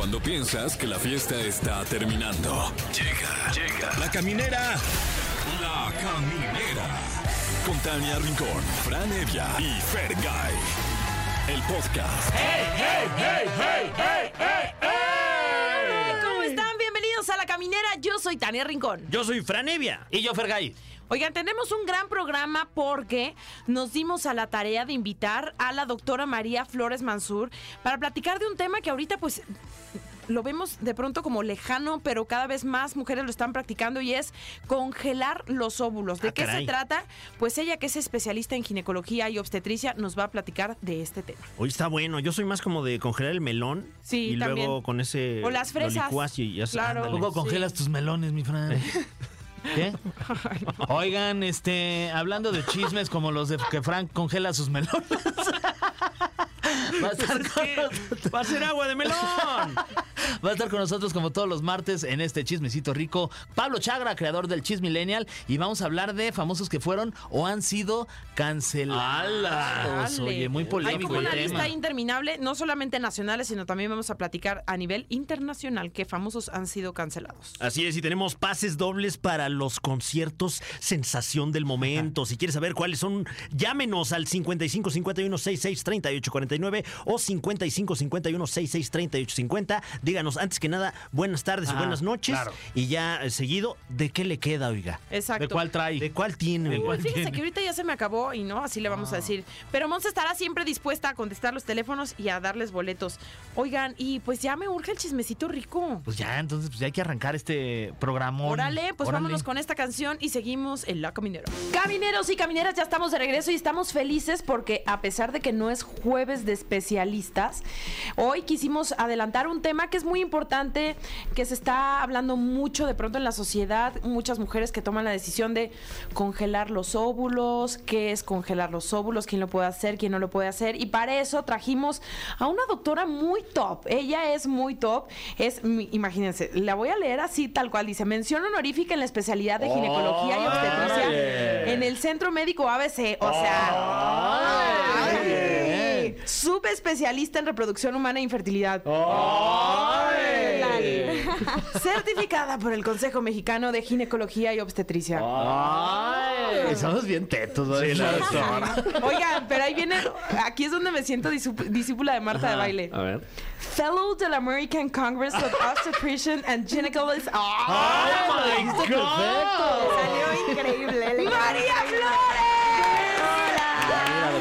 Cuando piensas que la fiesta está terminando. Llega, llega. La caminera. La caminera. Con Tania Rincón, Fran Evia y Fergay. El podcast. ¿Cómo están? Bienvenidos a La Caminera. Yo soy Tania Rincón. Yo soy Franevia. Y yo, Fergay. Oigan, tenemos un gran programa porque nos dimos a la tarea de invitar a la doctora María Flores Mansur para platicar de un tema que ahorita pues lo vemos de pronto como lejano, pero cada vez más mujeres lo están practicando y es congelar los óvulos. ¿De Ah, qué se trata? Pues ella que es especialista en ginecología y obstetricia nos va a platicar de este tema. Hoy está bueno. Yo soy más como de congelar el melón. Sí, Y también. luego con ese. O las fresas. y ya Claro. Luego congelas tus melones, mi Fran. ¿Qué? Oigan, este, hablando de chismes como los de que Frank congela sus melones. Va a, estar con nosotros, Va a ser agua de melón. va a estar con nosotros como todos los martes en este chismecito rico. Pablo Chagra, creador del Chisme Millennial, y vamos a hablar de famosos que fueron o han sido cancelados. Dale. Oye, muy Hay polémico como el una tema. lista interminable, no solamente nacionales, sino también vamos a platicar a nivel internacional que famosos han sido cancelados. Así es, y tenemos pases dobles para los conciertos sensación del momento. Si quieres saber cuáles son, llámenos al 55 51 66 38 49 o 55 51 66 38 50. Díganos, antes que nada, buenas tardes y Ah, buenas noches. claro. Y ya eh, seguido, ¿de qué le queda, oiga? Exacto. ¿De cuál trae? ¿De cuál tiene? ¿De oiga? cuál? Fíjense tiene? que ahorita ya se me acabó y no, así le vamos a decir. Pero Monza estará siempre dispuesta a contestar los teléfonos y a darles boletos. Oigan, y pues ya me urge el chismecito rico. Pues ya, entonces pues ya hay que arrancar este programa. Órale, pues vámonos con esta canción y seguimos en La Caminera. Camineros y camineras, ya estamos de regreso y estamos felices porque a pesar de que no es jueves de especialistas, hoy quisimos adelantar un tema que es muy importante, que se está hablando mucho de pronto en la sociedad, muchas mujeres que toman la decisión de congelar los óvulos, qué es congelar los óvulos, quién lo puede hacer, quién no lo puede hacer. Y para eso trajimos a una doctora muy top. Ella es muy top, es imagínense, la voy a leer así tal cual dice, mención honorífica en la especialidad de ginecología y obstetricia en el Centro Médico ABC, o sea, subespecialista en reproducción humana e infertilidad. Ay. Certificada por el Consejo Mexicano de Ginecología y Obstetricia. Ay, somos bien tetos, ¿no? Oigan, pero ahí viene, aquí es donde me siento discípula de Marta de baile. A ver. Fellow del American Congress of Obstetrician and Gynecologists. ¡Ay! my Me God! Salió increíble. María Flores.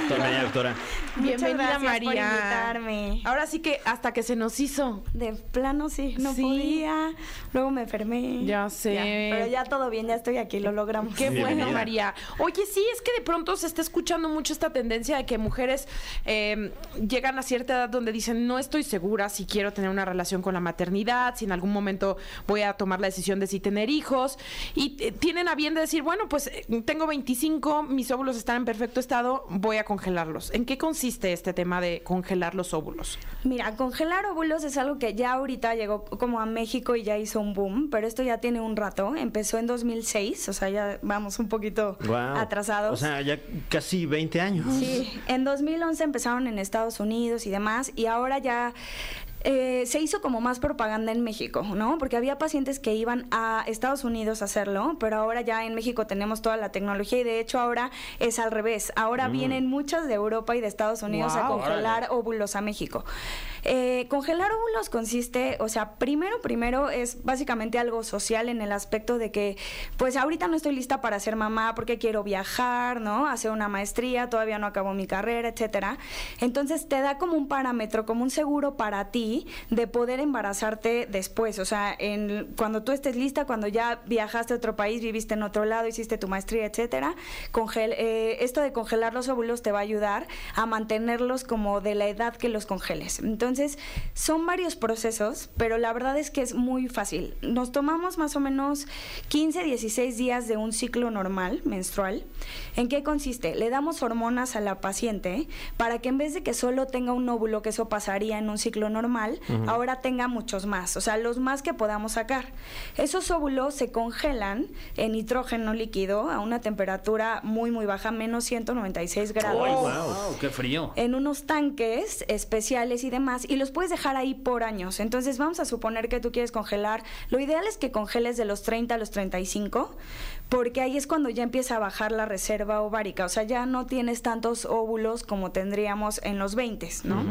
Bienvenida, doctora. Bienvenida, gracias por María. invitarme. Ahora sí que hasta que se nos hizo. De plano sí, no Sí. podía. Luego me enfermé. Ya sé. pero ya todo bien, ya estoy aquí, lo logramos. Qué bueno. María. Oye, sí, es que de pronto se está escuchando mucho esta tendencia de que mujeres eh, llegan a cierta edad donde dicen, no estoy segura si quiero tener una relación con la maternidad, si en algún momento voy a tomar la decisión de si tener hijos. Y eh, tienen a bien de decir, bueno, pues eh, tengo 25, mis óvulos están en perfecto estado, voy a congelarlos. ¿En qué consiste este tema de congelar los óvulos? Mira, congelar óvulos es algo que ya ahorita llegó como a México y ya hizo un boom, pero esto ya tiene un rato. Empezó en 2006, o sea, ya vamos un poquito atrasados. O sea, ya casi 20 años. Sí, en 2011 empezaron en Estados Unidos y demás, y ahora ya eh, se hizo como más propaganda en México, ¿no? Porque había pacientes que iban a Estados Unidos a hacerlo, pero ahora ya en México tenemos toda la tecnología y de hecho ahora es al revés. Ahora vienen muchas de Europa y de Estados Unidos a congelar óvulos a México. Eh, congelar óvulos consiste, o sea, primero, primero es básicamente algo social en el aspecto de que, pues ahorita no estoy lista para ser mamá porque quiero viajar, ¿no? Hacer una maestría, todavía no acabo mi carrera, etcétera. Entonces te da como un parámetro, como un seguro para ti de poder embarazarte después, o sea, en, cuando tú estés lista, cuando ya viajaste a otro país, viviste en otro lado, hiciste tu maestría, etcétera. Eh, esto de congelar los óvulos te va a ayudar a mantenerlos como de la edad que los congeles. Entonces, son varios procesos, pero la verdad es que es muy fácil. Nos tomamos más o menos 15, 16 días de un ciclo normal, menstrual. ¿En qué consiste? Le damos hormonas a la paciente para que en vez de que solo tenga un óvulo, que eso pasaría en un ciclo normal, ahora tenga muchos más, o sea, los más que podamos sacar. Esos óvulos se congelan en nitrógeno líquido a una temperatura muy, muy baja, menos 196 grados ¡Wow! ¡Qué frío! en unos tanques especiales y demás y los puedes dejar ahí por años. Entonces vamos a suponer que tú quieres congelar. Lo ideal es que congeles de los 30 a los 35 porque ahí es cuando ya empieza a bajar la reserva ovárica, o sea, ya no tienes tantos óvulos como tendríamos en los 20, ¿no?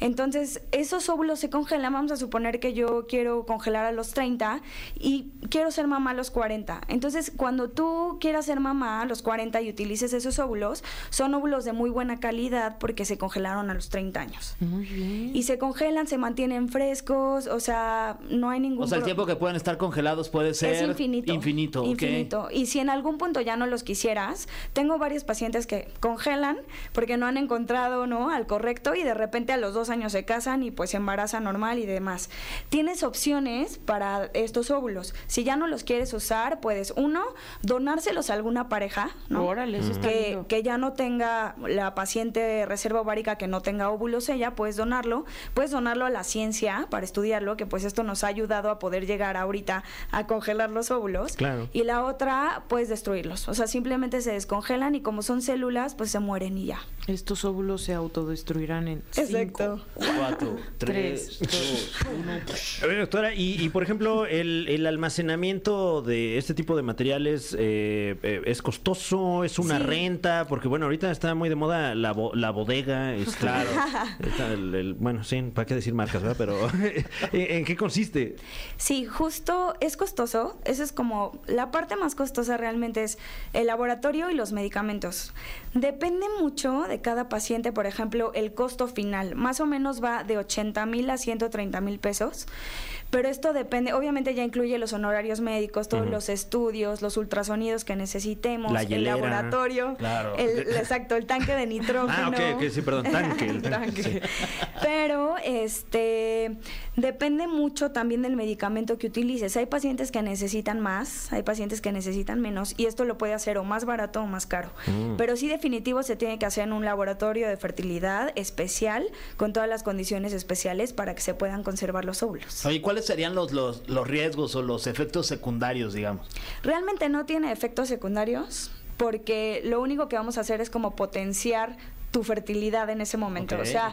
Entonces, esos óvulos se congelan, vamos a suponer que yo quiero congelar a los 30 y quiero ser mamá a los 40. Entonces, cuando tú quieras ser mamá a los 40 y utilices esos óvulos, son óvulos de muy buena calidad porque se congelaron a los 30 años. Muy bien. Y se congelan, se mantienen frescos, o sea, no hay ningún O sea, el tiempo que pueden estar congelados puede ser es infinito. Infinito, ok. Infinito. Y si en algún punto ya no los quisieras, tengo varios pacientes que congelan porque no han encontrado ¿no? al correcto y de repente a los dos años se casan y pues se embarazan normal y demás. Tienes opciones para estos óvulos. Si ya no los quieres usar, puedes, uno, donárselos a alguna pareja, ¿no? Órale, eso está que, lindo. que ya no tenga la paciente reserva ovárica que no tenga óvulos ella, puedes donarlo, puedes donarlo a la ciencia para estudiarlo, que pues esto nos ha ayudado a poder llegar ahorita a congelar los óvulos. Claro. Y la otra, puedes destruirlos. O sea, simplemente se descongelan y como son células, pues se mueren y ya. Estos óvulos se autodestruirán en cinco, Cuatro, tres, dos, uno. A ver, doctora, y, y, por ejemplo, el, el almacenamiento de este tipo de materiales eh, eh, es costoso, es una Sí. renta, porque bueno, ahorita está muy de moda la, bo- la bodega, es claro. Está el- el- bueno, sí, para qué decir marcas, ¿verdad? Pero ¿en qué consiste? Sí, justo es costoso. Eso es como la parte más costosa realmente es el laboratorio y los medicamentos. Depende mucho de cada paciente, por ejemplo, el costo final. Más o menos va de 80 mil a 130 mil pesos. Pero esto depende, obviamente ya incluye los honorarios médicos, todos los estudios, los ultrasonidos que necesitemos, La el laboratorio, Claro. el, exacto, el tanque de nitrógeno. Ah, ok, ok, sí, perdón, tanque. el tanque, sí. Pero este depende mucho también del medicamento que utilices. Hay pacientes que necesitan más, hay pacientes que necesitan menos y esto lo puede hacer o más barato o más caro. Mm. Pero sí definitivo se tiene que hacer en un laboratorio de fertilidad especial con todas las condiciones especiales para que se puedan conservar los óvulos. Oye, ¿cuáles serían los, los, los riesgos o los efectos secundarios, digamos? Realmente no tiene efectos secundarios porque lo único que vamos a hacer es como potenciar tu fertilidad en ese momento. O sea,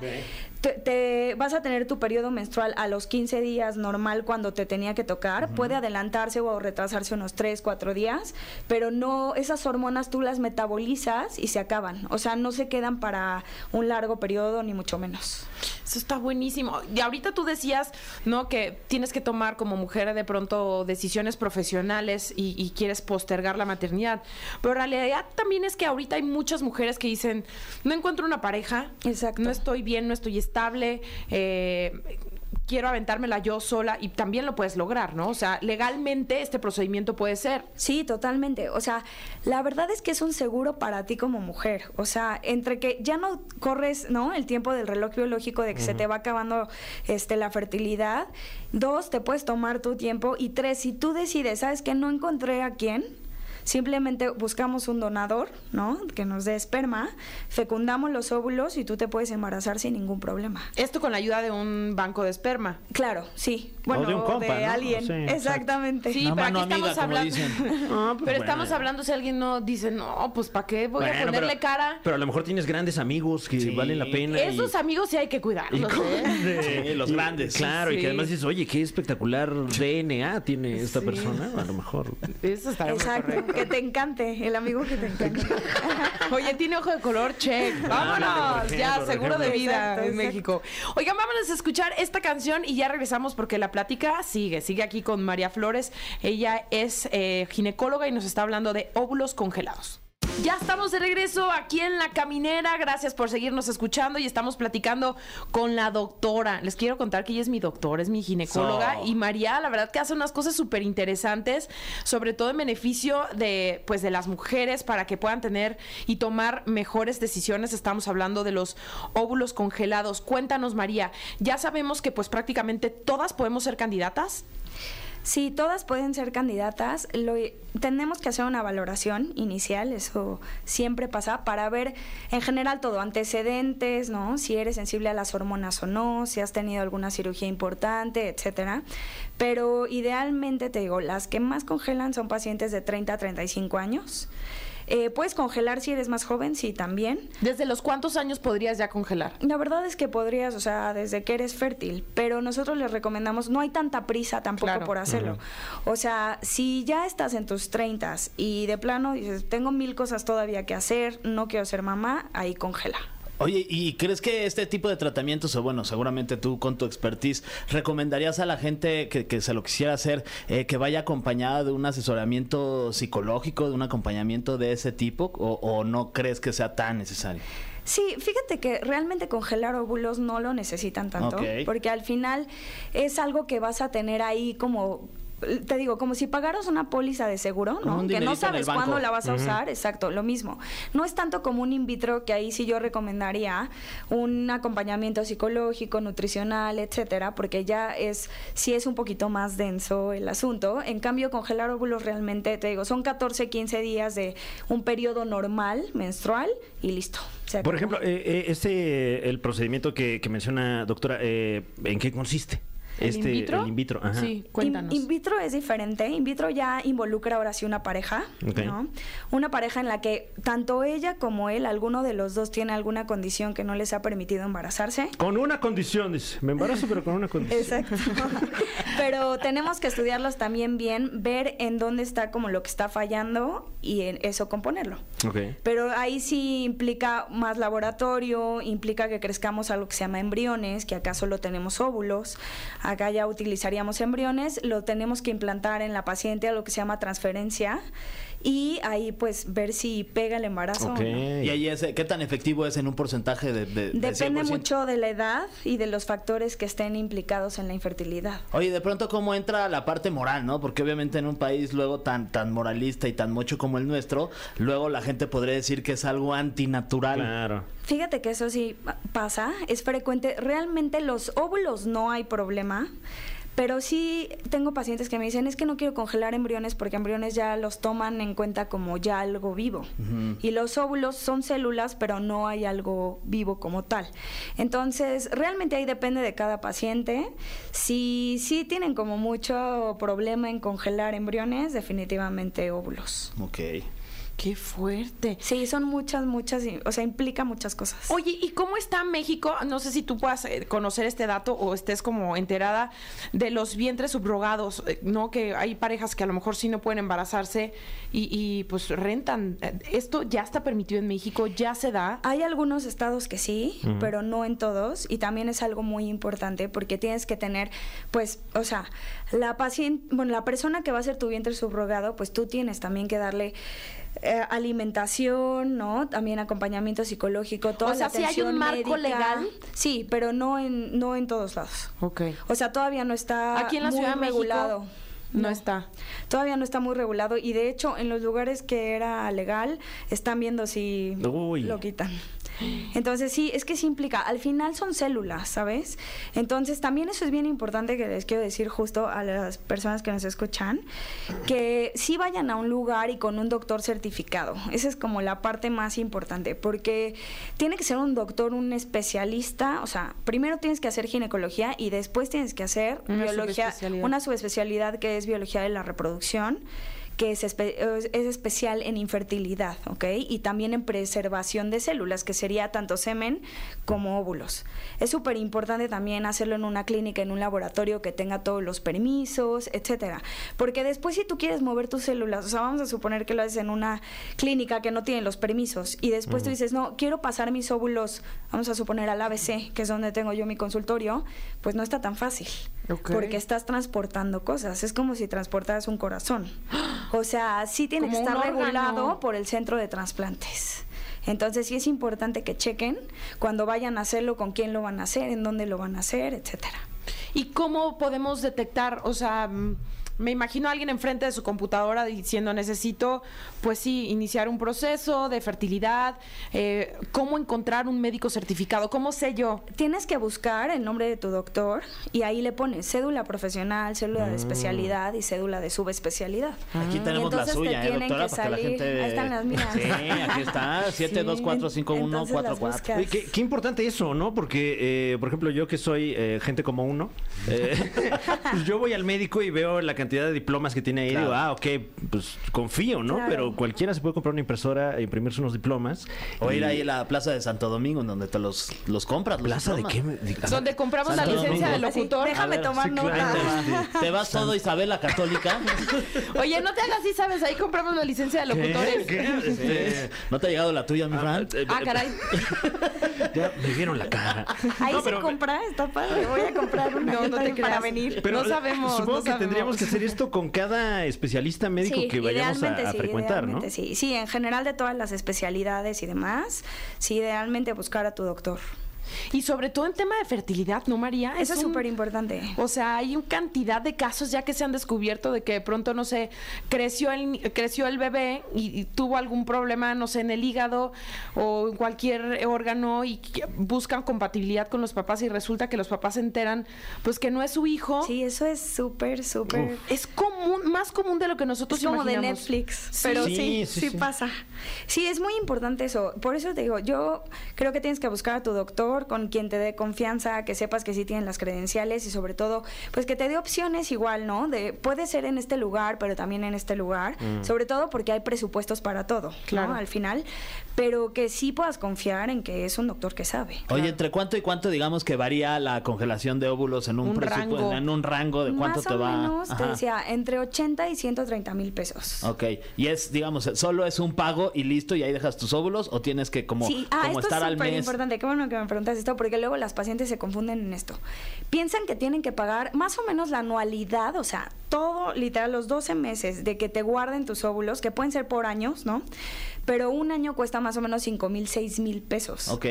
te, te- vas a tener tu periodo menstrual a los 15 días normal cuando te tenía que tocar. Puede adelantarse o retrasarse unos 3, 4 días, pero no, esas hormonas tú las metabolizas y se acaban. O sea, no se quedan para un largo periodo ni mucho menos. Eso está buenísimo. Y ahorita tú decías, ¿no? Que tienes que tomar como mujer de pronto decisiones profesionales y, y quieres postergar la maternidad. Pero en realidad también es que ahorita hay muchas mujeres que dicen, no encuentro una pareja, Exacto. no estoy bien, no estoy estable, eh, quiero aventármela yo sola y también lo puedes lograr, ¿no? O sea, legalmente este procedimiento puede ser. Sí, totalmente. O sea, la verdad es que es un seguro para ti como mujer. O sea, entre que ya no corres, ¿no? El tiempo del reloj biológico de que se te va acabando este la fertilidad. Dos, te puedes tomar tu tiempo. Y tres, si tú decides, ¿sabes que No encontré a quién. Simplemente buscamos un donador, ¿no? Que nos dé esperma, fecundamos los óvulos y tú te puedes embarazar sin ningún problema. Esto con la ayuda de un banco de esperma. Claro, sí. Bueno, de un compa, ¿no? alguien. Sí. Exactamente. Sí, Una pero mano aquí amiga, estamos hablando. dicen. Ah, pues pero bueno. estamos hablando si alguien no dice, no, pues ¿para qué voy a ponerle pero- cara? Pero a lo mejor tienes grandes amigos que Sí. valen la pena. y- Esos amigos sí hay que cuidarlos, ¿eh? Sí, los grandes. Claro, y que además dices, oye, qué espectacular DNA tiene esta Sí. persona. A lo mejor. Eso está muy Exacto, correcto. Que te encante, el amigo que te encante. Oye, tiene ojo de color, check. Ándale, Vámonos, ya, ejemplo, seguro de vida Exacto, en exacto. México. Oigan, vámonos a escuchar esta canción y ya regresamos porque la plática sigue. Sigue aquí con María Flores. Ella es eh, ginecóloga y nos está hablando de óvulos congelados. Ya estamos de regreso aquí en La Caminera. Gracias por seguirnos escuchando y estamos platicando con la doctora. Les quiero contar que ella es mi doctora, es mi ginecóloga So. y María, la verdad que hace unas cosas súper interesantes, sobre todo en beneficio de, pues, de las mujeres para que puedan tener y tomar mejores decisiones. Estamos hablando de los óvulos congelados. Cuéntanos, María, ya sabemos que pues prácticamente todas podemos ser candidatas. Sí, todas pueden ser candidatas. Lo, tenemos que hacer una valoración inicial, eso siempre pasa, para ver en general todo, antecedentes, ¿no? Si eres sensible a las hormonas o no, si has tenido alguna cirugía importante, etcétera. Pero idealmente te digo, las que más congelan son pacientes de 30 a 35 años. Eh, puedes congelar si eres más joven, sí, también. ¿Desde los cuántos años podrías ya congelar? La verdad es que podrías, o sea, desde que eres fértil, pero nosotros les recomendamos, no hay tanta prisa tampoco Claro. por hacerlo. O sea, si ya estás en tus 30 y de plano dices, tengo mil cosas todavía que hacer, no quiero ser mamá, ahí congela. Oye, ¿y crees que este tipo de tratamientos, o bueno, seguramente tú con tu expertise, recomendarías a la gente que, que se lo quisiera hacer eh, que vaya acompañada de un asesoramiento psicológico, de un acompañamiento de ese tipo, o, o no crees que sea tan necesario? Sí, fíjate que realmente congelar óvulos no lo necesitan tanto, porque al final es algo que vas a tener ahí como te digo, como si pagaras una póliza de seguro, ¿no? Que no sabes cuándo la vas a usar, exacto, lo mismo. No es tanto como un in vitro que ahí sí yo recomendaría un acompañamiento psicológico, nutricional, etcétera, porque ya es sí es un poquito más denso el asunto. En cambio, congelar óvulos realmente, te digo, son 14, 15 días de un periodo normal menstrual y listo. Por ejemplo, eh, eh, este, el procedimiento que, que menciona, doctora, eh, ¿en qué consiste? ¿El este, in vitro? El in vitro, ajá. Sí, cuéntanos. In, in vitro es diferente. In vitro ya involucra ahora sí una pareja, Ok. ¿no? Una pareja en la que tanto ella como él, alguno de los dos tiene alguna condición que no les ha permitido embarazarse. Con una condición, dice. Me embarazo, pero con una condición. Exacto. Pero tenemos que estudiarlos también bien, ver en dónde está como lo que está fallando y en eso componerlo. Ok. Pero ahí sí implica más laboratorio, implica que crezcamos algo que se llama embriones, que acá solo tenemos óvulos, acá ya utilizaríamos embriones, lo tenemos que implantar en la paciente a lo que se llama transferencia y ahí pues ver si pega el embarazo. Ok. o no. Y ahí ese, ¿qué tan efectivo es en un porcentaje de, de- de Depende 100%? mucho de la edad y de los factores que estén implicados en la infertilidad. Oye, de pronto cómo entra la parte moral, ¿no? Porque obviamente en un país luego tan tan moralista y tan mucho como el nuestro, luego la gente podría decir que es algo antinatural. Claro. Fíjate que eso sí pasa, es frecuente. Realmente los óvulos no hay problema, pero sí tengo pacientes que me dicen es que no quiero congelar embriones porque embriones ya los toman en cuenta como ya algo vivo. Y los óvulos son células, pero no hay algo vivo como tal. Entonces, realmente ahí depende de cada paciente. Si sí tienen como mucho problema en congelar embriones, definitivamente óvulos. Ok. Qué fuerte. Sí, son muchas, muchas, o sea, implica muchas cosas. Oye, ¿y cómo está México? No sé si tú puedas eh, conocer este dato o estés como enterada de los vientres subrogados, eh, ¿no? Que hay parejas que a lo mejor sí no pueden embarazarse y, y, pues rentan. Eh, ¿Esto ya está permitido en México? ¿Ya se da? Hay algunos estados que sí, pero no en todos. Y también es algo muy importante porque tienes que tener, pues, o sea, la paciente, bueno, la persona que va a ser tu vientre subrogado, pues tú tienes también que darle eh, alimentación, ¿no? También acompañamiento psicológico, toda O sea, la sí hay atención un marco médica. legal. Sí, pero no en, no en todos lados. Ok. O sea, todavía no está Aquí en la muy Ciudad México regulado. no está. Todavía no está muy regulado y de hecho en los lugares que era legal están viendo si Uy. lo quitan. Entonces sí, es que sí implica, al final son células, ¿sabes? Entonces también eso es bien importante que les quiero decir justo a las personas que nos escuchan, que sí vayan a un lugar y con un doctor certificado. Esa es como la parte más importante, porque tiene que ser un doctor, un especialista, o sea, primero tienes que hacer ginecología y después tienes que hacer Una biología, subespecialidad. una subespecialidad que es biología de la reproducción que es, espe- es es especial en infertilidad, ¿ok? Y también en preservación de células, que sería tanto semen como óvulos. Es súper importante también hacerlo en una clínica, en un laboratorio que tenga todos los permisos, etcétera. Porque después si tú quieres mover tus células, o sea, vamos a suponer que lo haces en una clínica que no tiene los permisos y después tú dices, no, quiero pasar mis óvulos, vamos a suponer al ABC, que es donde tengo yo mi consultorio, pues no está tan fácil. Porque estás transportando cosas. Es como si transportaras un corazón. O sea, sí tiene que Como estar órgano. regulado por el centro de trasplantes. Entonces sí es importante que chequen cuando vayan a hacerlo, con quién lo van a hacer, en dónde lo van a hacer, etcétera. ¿Y cómo podemos detectar? O sea, me imagino a alguien enfrente de su computadora diciendo necesito, pues sí, iniciar un proceso de fertilidad. eh, ¿Cómo encontrar un médico certificado? ¿Cómo sé yo? Tienes que buscar el nombre de tu doctor y ahí le pones cédula profesional, cédula de especialidad y cédula de subespecialidad. Aquí tenemos la entonces te suya, ¿eh, tienen doctora? que Para que la salir- gente... ahí están las mías. Sí, aquí está, 7245144. buscas. Oye, qué, qué importante eso, ¿no? Porque, eh, por ejemplo, yo que soy eh, gente como uno, eh, pues yo voy al médico y veo la cantidad de diplomas que tiene ahí, digo, ah, ok, pues confío, ¿no? Claro. Pero cualquiera se puede comprar una impresora e imprimirse unos diplomas. O ir Y- ahí a la plaza de Santo Domingo, en donde te los, los compras. los ¿Plaza de diplomas. qué? me- Donde compramos la Santo licencia de Domingo. Así, locutor. déjame A ver, tomar sí, nota. claro. Te vas, te vas todo Isabel la Católica. Oye, no te hagas así, ¿sabes? Ahí compramos la licencia de locutores. Este, ¿No te ha llegado la tuya, mi Fran? eh, Ah, caray. Ya me vieron la cara. Ahí No, se pero- compra, está padre. Voy a comprar una No, no te para venir. no sabemos. Supongo no que tendríamos sabemos. que hacer esto con cada especialista médico que vayamos a, a sí, frecuentar, ¿no? sí. Sí, en general de todas las especialidades y demás, sí, idealmente buscar a tu doctor. Y sobre todo en tema de fertilidad, ¿no, María? Eso es un- súper importante. O sea, hay una cantidad de casos ya que se han descubierto de que de pronto, no sé, creció el, ni- creció el bebé y, y tuvo algún problema, no sé, en el hígado o en cualquier órgano y buscan compatibilidad con los papás y resulta que los papás se enteran, pues que no es su hijo. Sí, eso es súper, súper... Es común, más común de lo que nosotros Es como de. Netflix, Sí. pero Sí, sí, sí, sí, sí. pasa. Sí, es muy importante eso. Por eso te digo, yo creo que tienes que buscar a tu doctor con quien te dé confianza, que sepas que sí tienen las credenciales y sobre todo, pues que te dé opciones igual, ¿no? De puede ser en este lugar, pero también en este lugar, sobre todo porque hay presupuestos para todo, ¿no? Claro. Al final, pero que sí puedas confiar en que es un doctor que sabe. Oye, ¿entre cuánto y cuánto digamos que varía la congelación de óvulos en un, Un rango. en un rango de cuánto Más te o va? menos, te decía, entre 80 y 130 mil pesos. Ok, y es, digamos, solo es un pago y listo y ahí dejas tus óvulos o tienes que como, sí, ah, como esto estar es al súper mes. importante. Qué bueno que me preguntas porque luego las pacientes se confunden en esto. Piensan que tienen que pagar más o menos la anualidad, o sea, todo, literal, los 12 meses de que te guarden tus óvulos, que pueden ser por años, ¿no? Pero un año cuesta más o menos 5 mil, 6 mil pesos. Ok.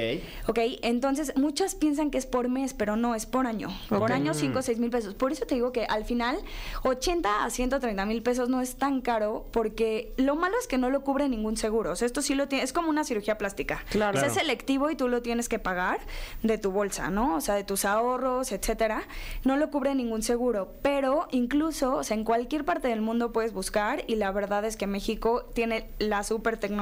Ok, entonces muchas piensan que es por mes, pero no, es por año. Por año 5 o 6 mil pesos. Por eso te digo que al final 80 a 130 mil pesos no es tan caro porque lo malo es que no lo cubre ningún seguro. O sea, esto sí lo tiene, es como una cirugía plástica. Claro. O sea, es selectivo y tú lo tienes que pagar de tu bolsa, ¿no? O sea, de tus ahorros, etcétera. No lo cubre ningún seguro. Pero incluso, o sea, en cualquier parte del mundo puedes buscar y la verdad es que México tiene la super tecnología.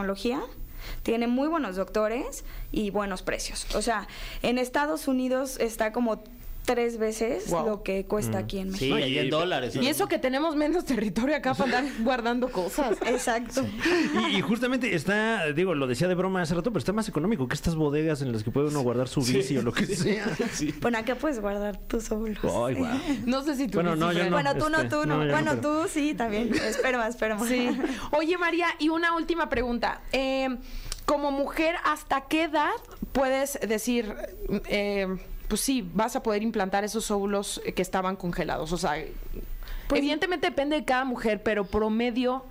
Tiene muy buenos doctores y buenos precios. O sea, en Estados Unidos está como tres veces Wow. lo que cuesta aquí en México. Sí, y- en dólares. Y eso que tenemos menos territorio acá para andar guardando cosas. Exacto. Y, y justamente está, digo, lo decía de broma hace rato, pero está más económico que estas bodegas en las que puede uno guardar su bici o lo que sea. Bueno, acá puedes guardar tus óvulos. Ay, guau. No sé si tú Bueno, no, yo no. Bueno, tú no, tú no, no. yo no, bueno, pero- tú sí, también. Espera, espera. Sí. Oye, María, y una última pregunta. Eh, como mujer, ¿hasta qué edad puedes decir, eh, pues sí, vas a poder implantar esos óvulos eh, que estaban congelados? O sea, Pues- evidentemente depende de cada mujer, pero promedio.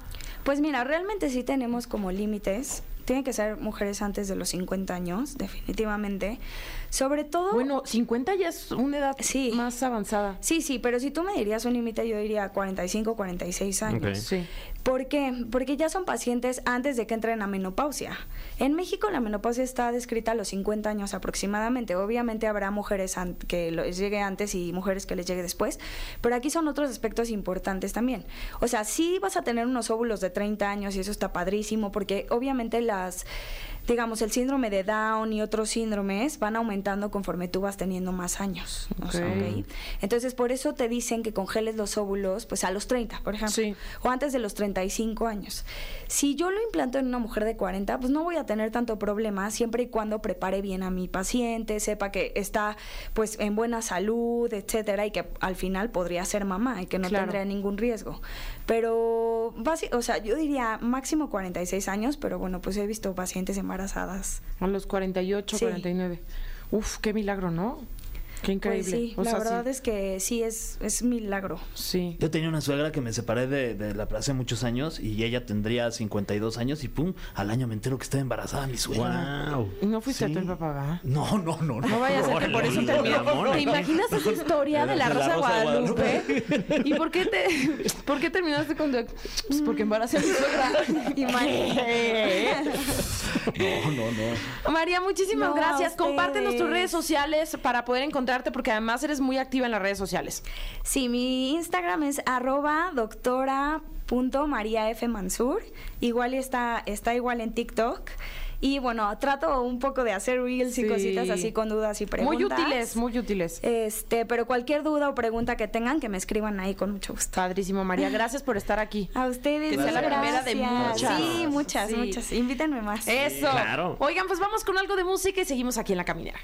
Pues mira, realmente sí tenemos como límites. Tienen que ser mujeres antes de los 50 años, definitivamente. Sobre todo... Bueno, 50 ya es una edad Sí. más avanzada. Sí, sí, pero si tú me dirías un límite, yo diría 45, 46 años. Ok. Sí. ¿Por qué? Porque ya son pacientes antes de que entren a menopausia. En México la menopausia está descrita a los 50 años aproximadamente. Obviamente habrá mujeres que les llegue antes y mujeres que les llegue después, pero aquí son otros aspectos importantes también. O sea, sí vas a tener unos óvulos de 30 años y eso está padrísimo porque obviamente las digamos, el síndrome de Down y otros síndromes van aumentando conforme tú vas teniendo más años. o sea, Ok. ¿ok? Entonces, por eso te dicen que congeles los óvulos pues a los 30, por ejemplo, Sí. o antes de los 35 años. Si yo lo implanto en una mujer de 40, pues no voy a tener tanto problema siempre y cuando prepare bien a mi paciente, sepa que está pues en buena salud, etcétera, y que al final podría ser mamá y que no Claro. tendría ningún riesgo. Pero, o sea, yo diría máximo 46 años, pero bueno, pues he visto pacientes embarazadas. A los 48, Sí. 49. Uf, qué milagro, ¿no? Qué increíble. Pues sí, O la sea, verdad sí. es que sí es, es milagro. Sí. Yo tenía una suegra que me separé de, de la hace muchos años y ella tendría 52 años y pum, al año me entero que estaba embarazada mi suegra. Wow. ¿Y no fuiste Sí. tú el papá, ¿verdad? No, no, no, no. No vaya a ser que por eso terminó. ¿Te imaginas esa historia de la De la Rosa Guadalupe? ¿Y por qué te por qué terminaste con tu pues porque embaracé a mi suegra? No, no, no. María, muchísimas No, gracias. Compártenos tus redes sociales para poder encontrarte porque además eres muy activa en las redes sociales. Sí, mi Instagram es arroba doctora punto María F. Mansur. Igual está, está igual en TikTok. Y bueno, trato un poco de hacer reels y cositas así con dudas y preguntas. Muy útiles, muy útiles. Este, pero cualquier duda o pregunta que tengan, que me escriban ahí con mucho gusto. Padrísimo, María. Gracias por estar aquí. A ustedes, Que sea la primera de muchas. Sí, muchas, Sí. muchas. Invítenme más. Eso. claro. Oigan, pues vamos con algo de música y seguimos aquí en la caminera.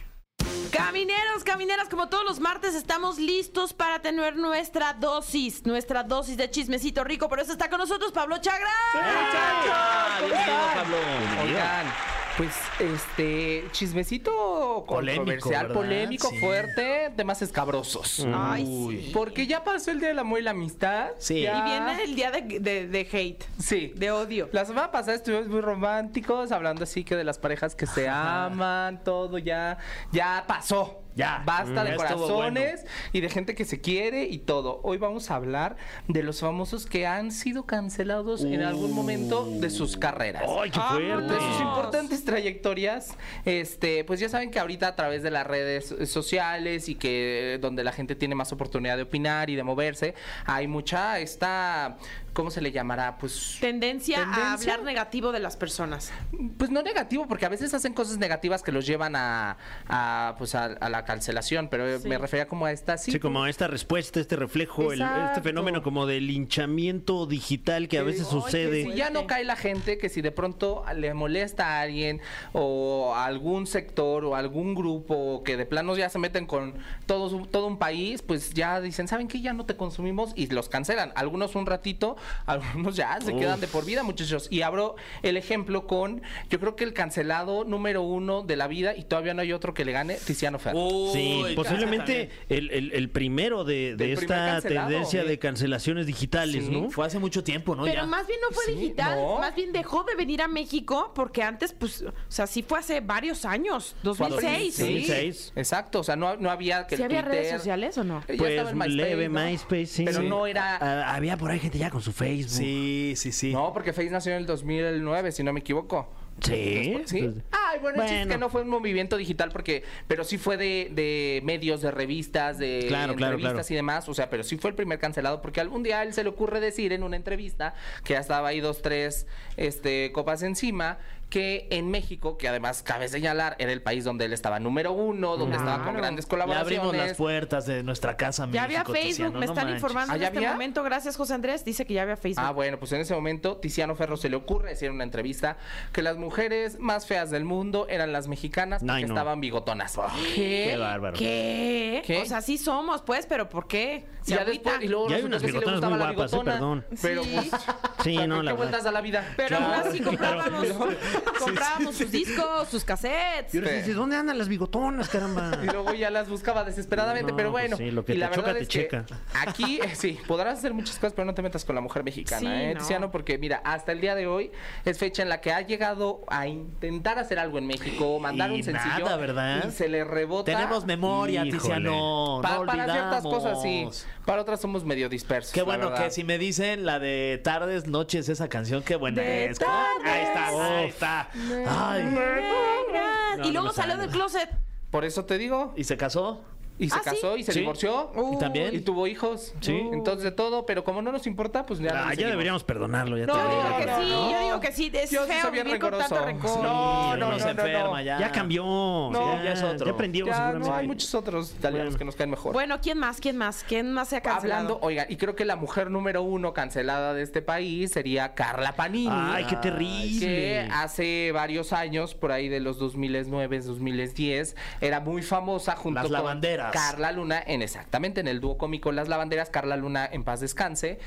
Camineros, camineras, como todos los martes estamos listos para tener nuestra dosis, nuestra dosis de chismecito rico. Por eso está con nosotros Pablo Chagra. Ah, bienvenido, Pablo. Oigan, pues este chismecito Polémico, controversial, polémico, Sí. fuerte, temas escabrosos. Ay, Uy. sí. Porque ya pasó el día del amor y la amistad. Sí. ya- Y viene el día de, de- de hate, Sí. de odio. La semana pasada estuvimos muy románticos, hablando así que de las parejas que se aman, todo ya, ya pasó. Ya. Basta Mm, de estuvo corazones y de gente que se quiere y todo. Hoy vamos a hablar de los famosos que han sido cancelados en algún momento de sus carreras. ¡Ay, qué fuerte! de sus importantes trayectorias, este, pues ya saben que ahorita a través de las redes sociales y que donde la gente tiene más oportunidad de opinar y de moverse, hay mucha esta, ¿cómo se le llamará? Pues Tendencia, a hablar negativo de las personas. pues no negativo, porque a veces hacen cosas negativas que los llevan a, a, pues a, a la cancelación, pero Sí. me refería como a esta sí. Sí, como esta respuesta, este reflejo, el- este fenómeno como de linchamiento digital que a veces sucede. Si ya no cae la gente, que si de pronto le molesta a alguien o a algún sector o algún grupo que de plano ya se meten con todo, su- todo un país, pues ya dicen, ¿saben qué? Ya no te consumimos y los cancelan. Algunos un ratito, algunos ya se Uf. quedan de por vida, muchachos. Y abro el ejemplo con, yo creo que el cancelado número uno de la vida y todavía no hay otro que le gane, Tiziano Ferro. Uy, posiblemente el, el- el primero de, de primer esta tendencia sí. de cancelaciones digitales, Sí. ¿no? Fue hace mucho tiempo, ¿no? Pero Ya. más bien no fue Sí, digital, no. más bien dejó de venir a México porque antes, pues, o sea, sí fue hace varios años, 2006. Sí, 2006. Exacto, o sea, no, no había que ¿Sí había redes sociales o no? Pues MySpace, leve ¿no? MySpace, sí. Pero Sí. no era... Ah, había por ahí gente ya con su Facebook. Sí, sí, sí. No, porque Face nació en el 2009, si no me equivoco. Sí. ¿Sí? Ay, bueno, es que no fue un movimiento digital porque, pero sí fue de, de medios, de revistas, de Claro, entrevistas claro. y demás. O sea, pero sí fue el primer cancelado porque algún día a él se le ocurre decir en una entrevista que ya estaba ahí dos, tres este, copas encima, que en México, que además cabe señalar, era el país donde él estaba número uno, donde estaba con grandes Le colaboraciones. abrimos las puertas de nuestra casa, Ya había México, Facebook, Tiziano, me no están manches. informando ¿Ah, en ya este había? momento. Gracias, José Andrés. Dice que ya había Facebook. Ah, bueno, pues en ese momento Tiziano Ferro se le ocurre decir en una entrevista que las mujeres más feas del mundo eran las mexicanas no. estaban bigotonas. ¿Qué? Qué bárbaro. ¿Qué? ¿Qué? O sea, sí somos, pues, pero ¿por qué? Se ya agüita. después, y luego Ya hay unas que sí le bigotonas gustaba muy eh, bigotona. perdón. Pero Sí. pues, Sí, no, ¿qué la vueltas verdad. da la vida? Pero aún así comprábamos, comprábamos sus discos, sus cassettes. Y ahora sí dices, ¿dónde andan las bigotonas, caramba? Y luego ya las buscaba desesperadamente, No, pero pues bueno. sí, lo que y te la choca, verdad te es que aquí, eh, sí, podrás hacer muchas cosas, pero no te metas con la mujer mexicana, Sí, ¿eh, no. Tiziano? Porque mira, hasta el día de hoy es fecha en la que ha llegado a intentar hacer algo en México, mandar Y un sencillo. nada, ¿verdad? Y se le rebota. Tenemos memoria, Híjole. Tiziano. Pa- no para ciertas cosas sí, para otras somos medio dispersos. Qué bueno que si me dicen la de tardes, noches, esa canción, qué buena De es. tardes. Ahí está, ahí está. Ay. Negras. No, y luego salió del closet. Por eso te digo. ¿Y se casó? Y se ¿Ah, sí? casó y se Sí. divorció. ¿Y también? Y tuvo hijos. Sí. Entonces de todo, pero como no nos importa, pues ya. Ah, ya deberíamos perdonarlo, ya No, te Yo digo. que no, sí, no. yo digo que sí. Es Yo feo vivir con tanto rencor. No, no, no, se no, enferma no. ya. Ya cambió. No, ya, ya es otro. Ya aprendió Ya, seguramente. no, hay muchos otros italianos Bueno. que nos caen mejor. Bueno, ¿quién más? ¿Quién más? ¿Quién más se ha cancelado? Hablando, oiga, y creo que la mujer número uno cancelada de este país sería Carla Panini. Ay, qué terrible. que hace varios años, por ahí de los 2009, 2010, era muy famosa junto Las con Lavanderas. Carla Luna, en exactamente en el dúo cómico Las Lavanderas, Carla Luna en paz descanse.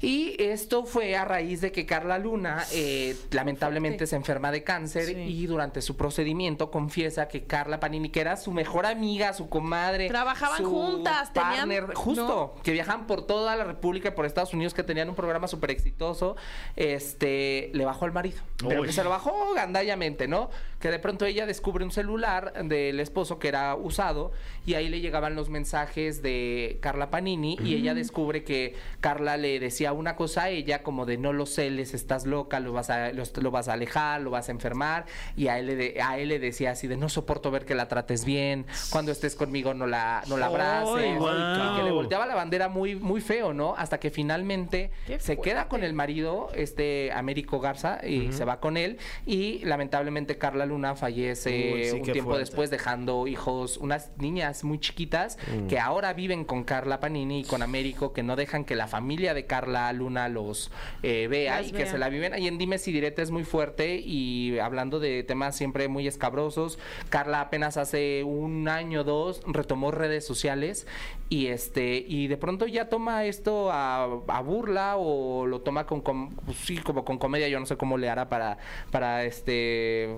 Y esto fue a raíz de que Carla Luna eh, lamentablemente se enferma de cáncer Sí. y durante su procedimiento confiesa que Carla Panini, que era su mejor amiga, su comadre, Trabajaban su juntas, tenían- partner, justo, que viajan por toda la República y por Estados Unidos, que tenían un programa súper exitoso, este, le bajó al marido. Pero Uy. que se lo bajó gandallamente, ¿no? Que de pronto ella descubre un celular del esposo que era usado y ahí le llegaban los mensajes de Carla Panini y ella descubre que Carla le decía una cosa a ella como de no lo celes, estás loca, lo vas a, lo, lo vas a alejar, lo vas a enfermar y a él, le a él le decía así de no soporto ver que la trates bien, cuando estés conmigo no la, no la abraces y que le volteaba la bandera muy, muy feo, ¿no? Hasta que finalmente se queda con el marido, este Américo Garza, y se va con él y lamentablemente Carla Luna fallece Uy, sí, un tiempo fuerte. después dejando hijos, unas niñas muy chiquitas que ahora viven con Carla Panini y con Américo, que no dejan que la familia de Carla Luna los eh, vea Las y que se la viven. Ahí en Dimes y Diretes muy fuerte y hablando de temas siempre muy escabrosos. Carla apenas hace un año o dos retomó redes sociales y este y de pronto ya toma esto a, a burla o lo toma con, com- pues sí como con comedia yo no sé cómo le hará para para este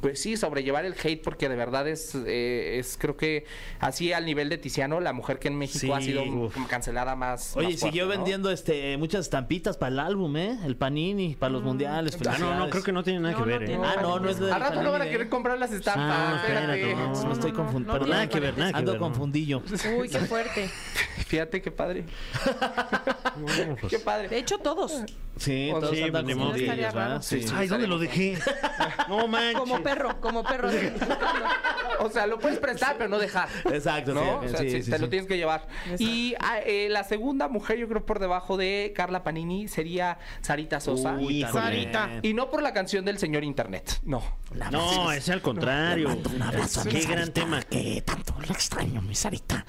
pues sí, sobrellevar el hate porque de verdad es, eh, es creo que así al nivel de Tiziano, la mujer que en México Sí, ha sido uf. como cancelada más. Oye, más siguió vendiendo este muchas estampitas para el álbum, ¿eh? El Panini, para los mundiales. Ah, no, no, creo que no tiene nada No, que no ver. ¿eh? Ah, no, no es de Al rato no van a Panini, querer ¿eh? comprar las estampas. Ah, espérate. espérate, no. No, no estoy confundido. no Perdón, nada que ver, nada que Ando ver, no. confundillo. Uy, qué fuerte. Fíjate qué padre. qué padre. De hecho, todos. Sí, todos sí, andan pues, ¿verdad? raro. Sí. Ay, ¿dónde lo dejé? No manches. Como perro, como perro. O sea, lo puedes prestar, pero no dejar. Exacto, ¿no? sí, O sea, sí, sí, sí, te sí. lo tienes que llevar. Y ah, eh, la segunda mujer, yo creo, por debajo de Carla Panini sería Sarita Sosa. Uy. Sarita. Y no por la canción del señor Internet. No. No, es al contrario. Qué gran tema. Que tanto la extraño, mi Sarita.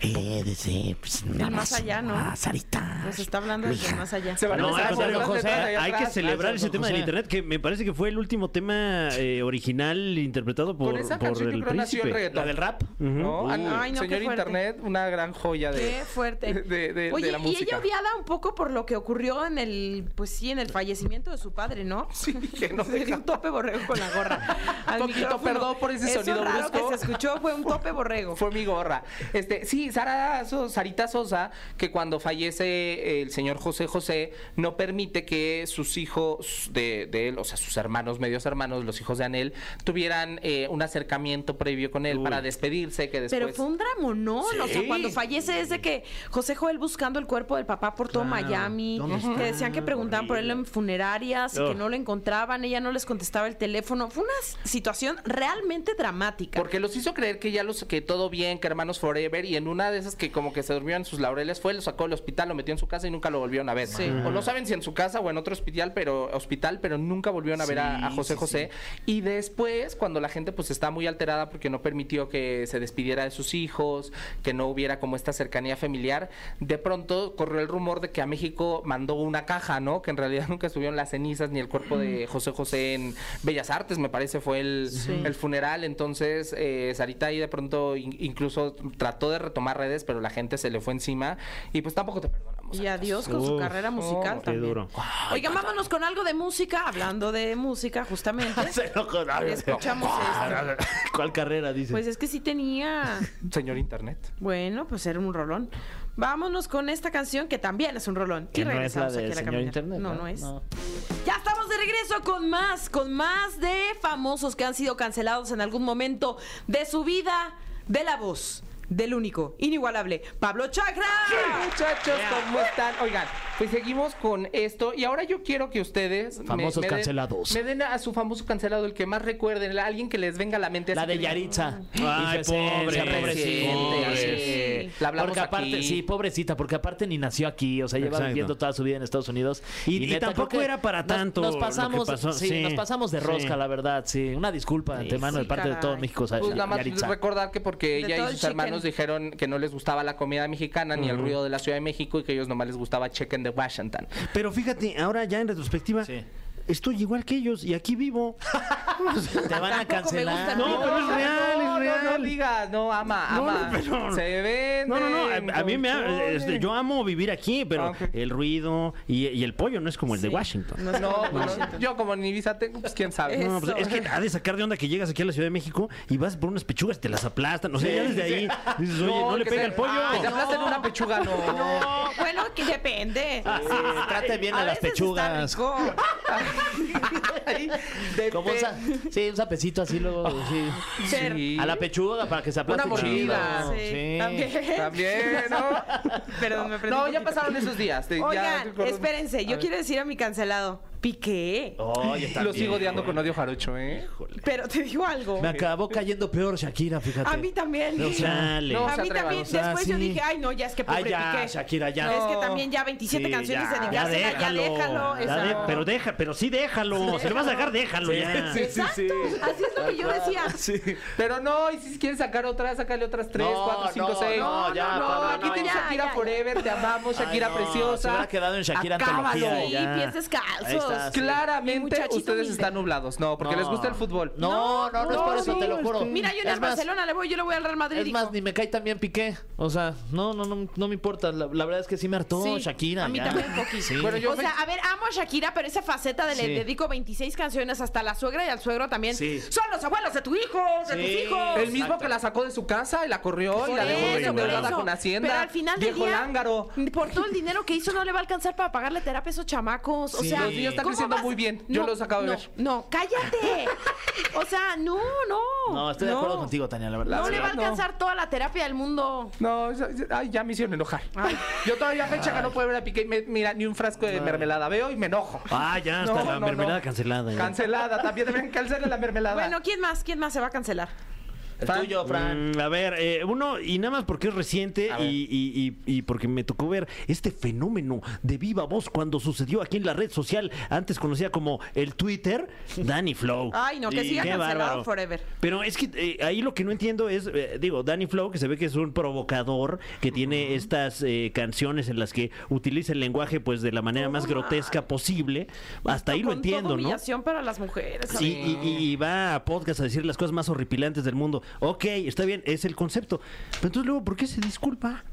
Eh, desde. Pues, más allá, ¿no? Sarita. Nos está hablando desde más allá. Se van a Acordar José, Hay que celebrar ese José. tema del internet que me parece que fue el último tema eh, original interpretado por, Con esa por canción yo el creo nació el príncipe. reggaetón. ¿La del rap? ¿no? Ujú. Ah, Ay, no, qué señor fuerte. Internet, una gran joya de, Qué fuerte. de, de- de Oye, la y música. ella odiada un poco por lo que ocurrió en el, pues sí, en el fallecimiento de su padre, ¿no? Sí, que no Se dio deja. un tope borrego con la gorra. al Poquito, micrófono. perdón por ese Eso sonido raro brusco. que se escuchó fue un tope borrego. Fue mi gorra. Este, sí, Sara So- Sarita Sosa, que cuando fallece el señor José José, no permite que sus hijos de, de él, o sea, sus hermanos, medios hermanos, los hijos de Anel, tuvieran eh, un acercamiento previo con él Uy. para despedirse, que después... Pero fue un dramonón, o sea, cuando fallece es de que José Joel buscando el cuerpo del papá por todo Claro. Miami, ¿Dónde que decían que preguntaban por él en funerarias y que no lo encontraban, ella no les contestaba el teléfono. Fue una situación realmente dramática. Porque los hizo creer que ya los que todo bien, que hermanos forever, y en una de esas que como que se durmió en sus laureles fue, lo sacó del hospital, lo metió en su casa y nunca lo volvieron a ver. Sí. O no saben si en su casa o en otro hospital, pero hospital, pero nunca volvieron a ver a, a Sí, José sí, José. Y después, cuando la gente pues está muy alterada porque no permitió que se despidiera de sus hijos, que no hubiera como esta cercanía familiar, de pronto corrió el rumor de que a México mandó una caja, ¿no? Que en realidad nunca estuvieron las cenizas ni el cuerpo de José José en Bellas Artes, me parece fue el, el funeral. Entonces, eh, Sarita ahí de pronto in- incluso trató de retomar redes, pero la gente se le fue encima y pues tampoco te perdonamos. Y adiós con su carrera musical oh, Qué también. duro. Oigan, vámonos con algo de música, hablando de música, justamente. Se. Escuchamos esto. ¿Cuál carrera dice? Pues es que sí tenía. Señor Internet. Bueno, pues era un rolón. Vámonos con esta canción que también es un rolón. Que y no es la regresamos de aquí a la señor. Internet. No, no es. Ya estamos de regreso con más, con más de famosos que han sido cancelados en algún momento de su vida, de la voz, del único, inigualable, Pablo Chakra. Muchachos, ¿cómo están? Oigan, pues seguimos con esto y ahora yo quiero que ustedes me- Famosos me den- cancelados. me den a su famoso cancelado el que más recuerden, a alguien que les venga a la mente. La de Yaritza. Ay, pobre, pobrecita. pobre. Sí. La hablamos porque aparte, aquí. sí, pobrecita, porque aparte ni nació aquí, o sea, lleva Exacto. viviendo toda su vida en Estados Unidos. Y- y neta, tampoco era para nos- tanto Nos lo que pasamos, pasó, sí, sí, nos pasamos de rosca, sí. la verdad, sí. Una disculpa de antemano sí, de parte de todo. México, o sea, Pues nada más recordar que porque ella y sus hermanos chicken. dijeron que no les gustaba la comida mexicana ni el ruido de la Ciudad de México y que a ellos nomás les gustaba chicken de Washington. Pero fíjate, ahora ya en retrospectiva, Sí. estoy igual que ellos y aquí vivo. Te van a Tampoco me gusta cancelar. el No, ruido. pero es real, no, real. No, no digas, no, ama, No, ama. no, pero- Se ven. No, no, no. A, a mí me ha- este, yo amo vivir aquí, pero Ah, el ruido y, y el pollo no es como el de Sí. Washington. No No, yo como ni visa tengo, pues quién sabe. No, pues, es que ha de sacar de onda que llegas aquí a la Ciudad de México y vas por unas pechugas te las aplastan. O sea, ya desde ahí dices, oye, no, le pega se- el pollo. Ah, que te aplasten una pechuga, no. No, bueno, que depende. Sí, trate bien a, A las pechugas. Como un sí, un sapecito así luego. sí. Sí. A la pechuga para que se aplaste Una mordida. chido. Sí, Sí. también. También, ¿no? Perdón, me prendí No, un ya poquito. pasaron esos días. de- ya Oigan, espérense, yo quiero decir a mi cancelado, piqué. Oye, Lo sigo odiando con odio jarocho, ¿eh? Pero te digo algo. Me acabó cayendo peor Shakira, fíjate. A mí también. No, a se mí también. o sea, Después yo dije, ay, no, ya es que pobre Ay, ya, Piqué. Shakira, ya. Es que No. también ya 27 Sí, canciones ya. de Ya ya déjalo. déjalo. Ya esa- de- pero deja, pero sí déjalo. Si lo vas a dejar, déjalo ya. Sí, sí, Exacto, sí. así es lo que yo decía. Sí. Pero no, y si quieres sacar otra, sácale otras 3, No, 4, 5, no, 6. no, ya, no, Pablo, aquí no, tienes ya, Shakira ya, ya. Forever, te amamos, Shakira Ay, no, preciosa. se hubiera quedado en Shakira Acábalo. antología, Sí, ya. pies descalzos. Claramente ustedes humilde. están nublados. No, porque No. les gusta el fútbol. No, no, no, es no, por eso, sí, te lo juro. Mira, yo en Es el Barcelona le voy, yo le voy al Real Madrid. Es más, ni me cae tan bien Piqué. O sea, no, no, no, no me importa. La, la verdad es que sí me hartó Sí, Shakira. A mí ya. también un poquito. Sí. Bueno, yo o sea, a ver, amo a Shakira, pero esa faceta de le dedico 26 canciones hasta la suegra y al suegro también. Sí. Son los abuelos de tu hijo, de Sí. tus hijos. El mismo Exacto. que la sacó de su casa y la corrió y la dejó endeudada con Hacienda. Pero al final del día, lángaro. por todo el dinero que hizo, no le va a alcanzar para pagarle terapia a esos chamacos. O sea, ¿cómo creciendo vas- muy bien. Yo los acabo de no, ver. No, cállate. o sea, no, no. No, estoy de acuerdo contigo, Tania, la verdad. No le va a alcanzar toda la terapia del mundo. No, ay, ya me hicieron enojar. Yo todavía fecha que no puedo ver a Piqué. me- mira, ni un frasco de mermelada veo y me enojo. Ah, ya está No, la mermelada no. cancelada. ya. Cancelada, también deben cancelar la mermelada. Bueno, ¿quién más? ¿Quién más se va a cancelar? El tuyo, Fran. Mm, a ver, eh, uno, y nada más porque es reciente y, y- y- y porque me tocó ver este fenómeno de viva voz cuando sucedió aquí en la red social, antes conocida como el Twitter, Danny Flow. Ay, no, que siga qué cancelado bárbaro. forever. Pero es que eh, ahí lo que no entiendo es, eh, digo, Danny Flow, que se ve que es un provocador, que tiene estas eh, canciones en las que utiliza el lenguaje pues de la manera más grotesca posible. Hasta ahí lo entiendo, ¿no? humillación para las mujeres. Sí, y, y- y va a podcast a decir las cosas más horripilantes del mundo. Ok, está bien, es el concepto. Pero entonces luego, ¿por qué se disculpa?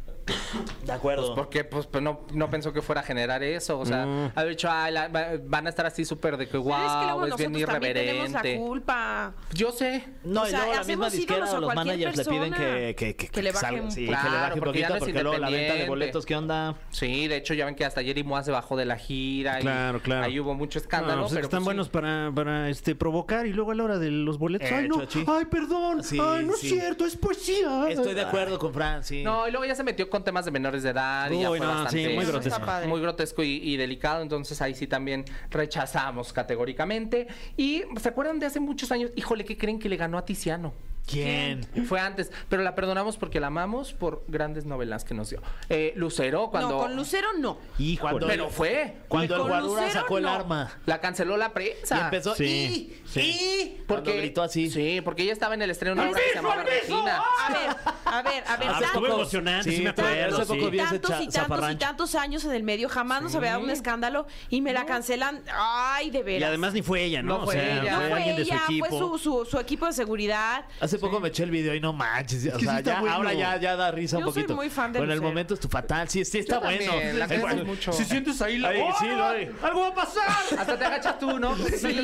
De acuerdo. Porque pues, pues, no, no pensó que fuera a generar eso. O sea, Mm. haber dicho, "Ay, la- va- van a estar así súper de que Pero es que wow, es, bien tenemos la irreverente. culpa. Yo sé. No, O y sea, luego la misma disquera o los managers le piden que, que, que, Que le baje salga, un- sí, que Claro, le baje un poquito no porque luego la venta de boletos, ¿qué onda? Sí, de hecho ya ven que hasta Jerry Moa se bajó de la gira. y Claro, claro. Ahí hubo mucho escándalo. No, pues es que pero están pues, sí. buenos para, para este, provocar y luego a la hora de los boletos. Eh, ay, no, Chochi. ay, perdón. Sí, ay, no es cierto, es poesía. Estoy de acuerdo con Fran, sí. No, y luego ya se metió con temas de menores de edad. y ya fue no, bastante, sí, muy grotesco. está padre. Muy grotesco y, y delicado, entonces ahí sí también rechazamos categóricamente. Y ¿se acuerdan de hace muchos años? Híjole, ¿qué creen que le ganó a Tiziano? ¿Quién? Fue antes, pero la perdonamos porque la amamos por grandes novelas que nos dio. Eh, Lucero, cuando. No, con Lucero no. Híjole. Cuando- Pero fue. Cuando el Con Guarura Lucero, sacó el no. arma. La canceló la prensa. Y empezó. Sí, "Y, y", Porque Cuando gritó así. Sí, porque ella estaba en el estreno de una obra que se llamaba Regina. A ver, a ver, a ver. Ah, tantos- estuvo emocionante, sí, Sí, me acuerdo. hace poco sí. vi ese tantos cha- y tantos y zafarrancho. tantos años en el medio, jamás nos había dado un escándalo y me la cancelan. Ay, de veras. Y además ni fue ella, ¿no? No fue ella. no fue fue alguien de su ella, equipo. fue su, su, su equipo de seguridad. Hace poco me eché el video y no manches. O que sea, ya, bueno. ahora ya, ya da risa Yo un soy poquito. muy fan de Pero en el momento es tu fatal. Sí, sí, está Yo bueno. la Es queremos bueno. mucho. Si sientes ahí la. Ay, ¡Oh, sí, no! lo hay. ¡Algo va a pasar! Hasta te agachas tú, ¿no? Sí,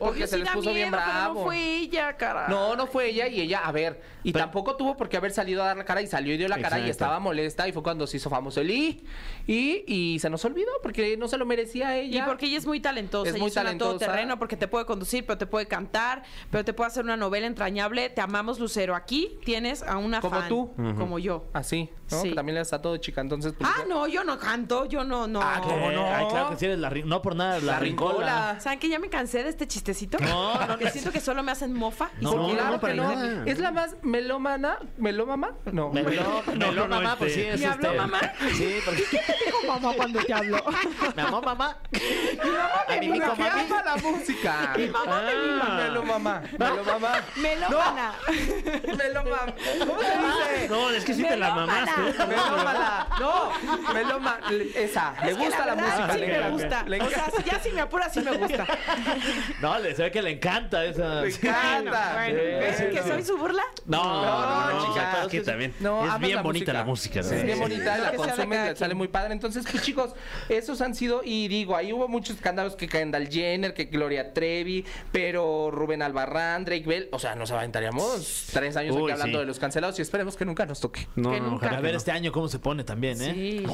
Yo se sí les puso bien bravo. No fue ella, cara. No, no fue ella y ella, a ver, y tampoco tuvo por qué haber salido a dar la cara y salió y dio la cara y estaba molesta y fue cuando se hizo famoso el I y, y se nos olvidó porque no se lo merecía Y ella. porque ella es muy talentosa, Es muy talentosa. todoterreno, porque te puede conducir, pero te puede cantar, pero te puede hacer una novela entrañable. Te amamos, Lucero. Aquí tienes a una Como fan, tú. como yo. Así, ¿no? Sí. Que también le está todo chica, entonces pues, Ah, no, yo no canto, yo no, no. Ah, ¿cómo no? Ay, claro que sí eres la rin- No por nada, la, La rincola. ¿Saben que ya me cansé de este chistecito? No, no, Que siento que solo me hacen mofa. y No, se no, quedan. claro no, para que no. nada. Es la más melómana, melómama? No. Me me no, no, mamá, pues sí es ¿Me habló este- mamá? Sí, porque mamá cuando te hablo? me amó mamá. A ama la música. Mi mamá me mima. Ah, melómama, melómama. Melómana. Melómama. ¿Cómo se dice? No, es que sí te la Melómana. mamaste. Melómala. No, meloma. Esa. Le Es que gusta la, verdad, música. Sí le me encanta. gusta. Le O sea, ya si me apura, sí me gusta. No, le se ve que le encanta esa. Le encanta. Bueno, ¿ves Sí, que sí. soy su burla? No, No, no, chica, chica, es que que- también. No, es amas bien la bonita la música. Sí, ¿no? es bien bonita, Lo la que sea de consumen, cada le sale quien. muy padre. Entonces, pues chicos, esos han sido, y digo, ahí hubo muchos escándalos que Kendall Jenner, que Gloria Trevi, pero Rubén Albarrán, Drake Bell, o sea, nos aventamos aventaríamos tres años Uy, aquí hablando sí. de los cancelados y esperemos que nunca nos toque. No, Que no, nunca. ojalá A ver no. este año cómo se pone también, ¿eh? Sí.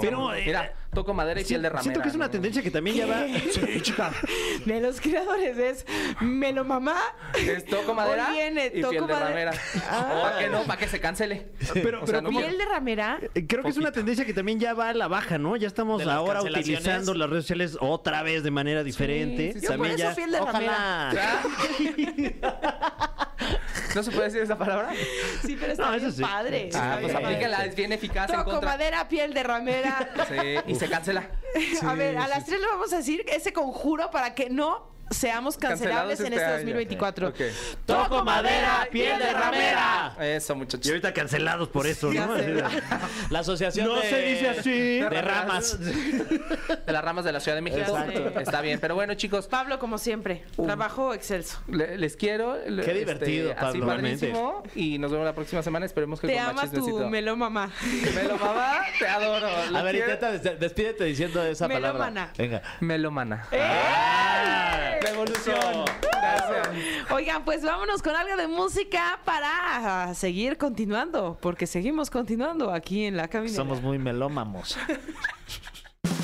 Pero, eh, Mira, toco madera y piel de ramera. Siento que es una ¿no? tendencia que también ya va. Sí, chica. De los creadores es Melo Mamá. Es toco madera Hoy viene, y toco piel de ramera. Ah. ¿Para qué no? ¿Para que se cancele? Pero- O sea, pero. Piel de ramera. Eh, Creo que es una tendencia que también ya va a la baja, ¿no? Ya estamos ¿De las ahora utilizando las redes sociales otra vez de manera diferente. sí, sí. También eso ya. piel de ramera. ¿No se puede decir esa palabra? Sí, pero está No, bien sí. padre. Ah, Está pues aplícala, es bien eficaz en Toco contra. madera, piel de ramera. Sí, y se cancela. a ver, a las tres le vamos a decir ese conjuro para que no seamos cancelables en este este año. 2024. Ok. Toco madera, piel de ramera. Eso, Y muchachos. ahorita cancelados por eso, ¿no? Así La asociación No de... se dice así. De ramas. De las ramas de la Ciudad de México. Exacto. Está bien, pero bueno, chicos, Pablo, como siempre, trabajo excelso. le- les quiero. le- Qué divertido, así Pablo, padrísimo. Y nos vemos la próxima semana. Esperemos que Te con ama tu. Melo Mamá. Melo mamá, te adoro. A ver, quiero. intenta, des- despídete diciendo esa palabra. Melómana. Venga. Melomana. ¡Eh! Revolución. Gracias. Oigan, pues vámonos con algo de música para ah, seguir continuando, porque seguimos continuando aquí en la caminera. Somos muy melómamos.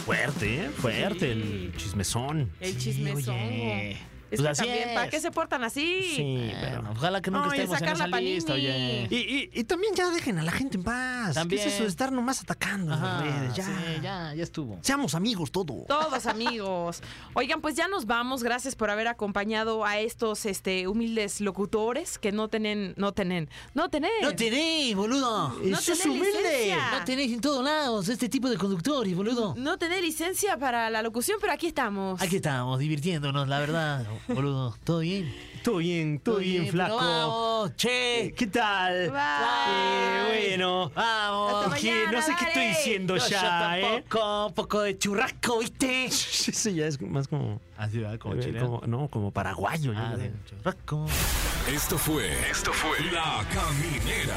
Fuerte, ¿eh? Fuerte el chismezón. el chismezón. oye. Es Pues que así también, es. ¿para qué se portan así? Sí, pero. Ojalá que nunca Ay, estemos en esa la lista, oye. Y, y- y también ya dejen a la gente en paz. También. ¿Qué es eso de estar nomás atacando Ajá, redes? Ya. sí, ya, ya estuvo. Seamos amigos todos. Todos amigos. Oigan, pues ya nos vamos. Gracias por haber acompañado a estos este, humildes locutores que no tienen, no tienen, no tienen. No tenéis, boludo. No Eso es tenés humilde. licencia. No tenéis en todos lados este tipo de conductores, boludo. No tener licencia para la locución, pero aquí estamos. Aquí estamos, divirtiéndonos, la verdad, boludo. ¿Todo bien? Todo bien, todo bien, flaco. Vamos, che. ¿Qué tal? Bye. Eh, bueno. Vamos. Mañana, no sé qué estoy diciendo No, yo ya, ¿eh? un poco de churrasco, ¿viste? Eso ya es más como. Así va, como eh, chileno. como- no, como paraguayo. yo Ah, de churrasco. Esto fue. Esto fue. La Caminera.